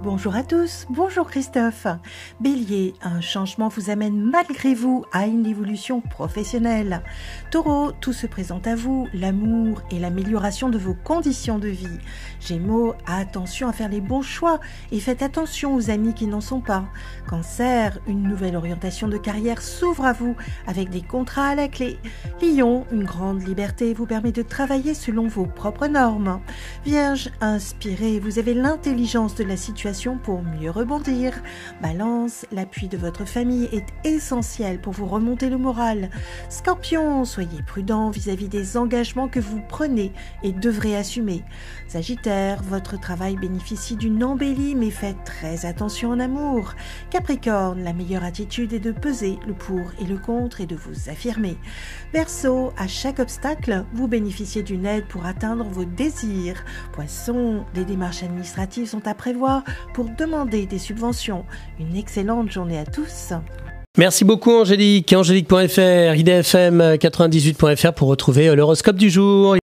Bonjour à tous, bonjour Christophe. Bélier, un changement vous amène malgré vous à une évolution professionnelle. Taureau, tout se présente à vous, l'amour et l'amélioration de vos conditions de vie. Gémeaux, attention à faire les bons choix et faites attention aux amis qui n'en sont pas. Cancer, une nouvelle orientation de carrière s'ouvre à vous avec des contrats à la clé. Lion, une grande liberté vous permet de travailler selon vos propres normes. Vierge, inspiré, vous avez l'intelligence de la situation pour mieux rebondir. Balance, l'appui de votre famille est essentiel pour vous remonter le moral. Scorpion, soyez prudent vis-à-vis des engagements que vous prenez et devrez assumer. Sagittaire, votre travail bénéficie d'une embellie mais faites très attention en amour. Capricorne, la meilleure attitude est de peser le pour et le contre et de vous affirmer. Verseau, à chaque obstacle, vous bénéficiez d'une aide pour atteindre vos désirs. Poisson, les démarches administratives sont à prévoir pour demander des subventions. Une excellente journée à tous. Merci beaucoup Angélique. Angélique.fr, idfm98.fr pour retrouver l'horoscope du jour.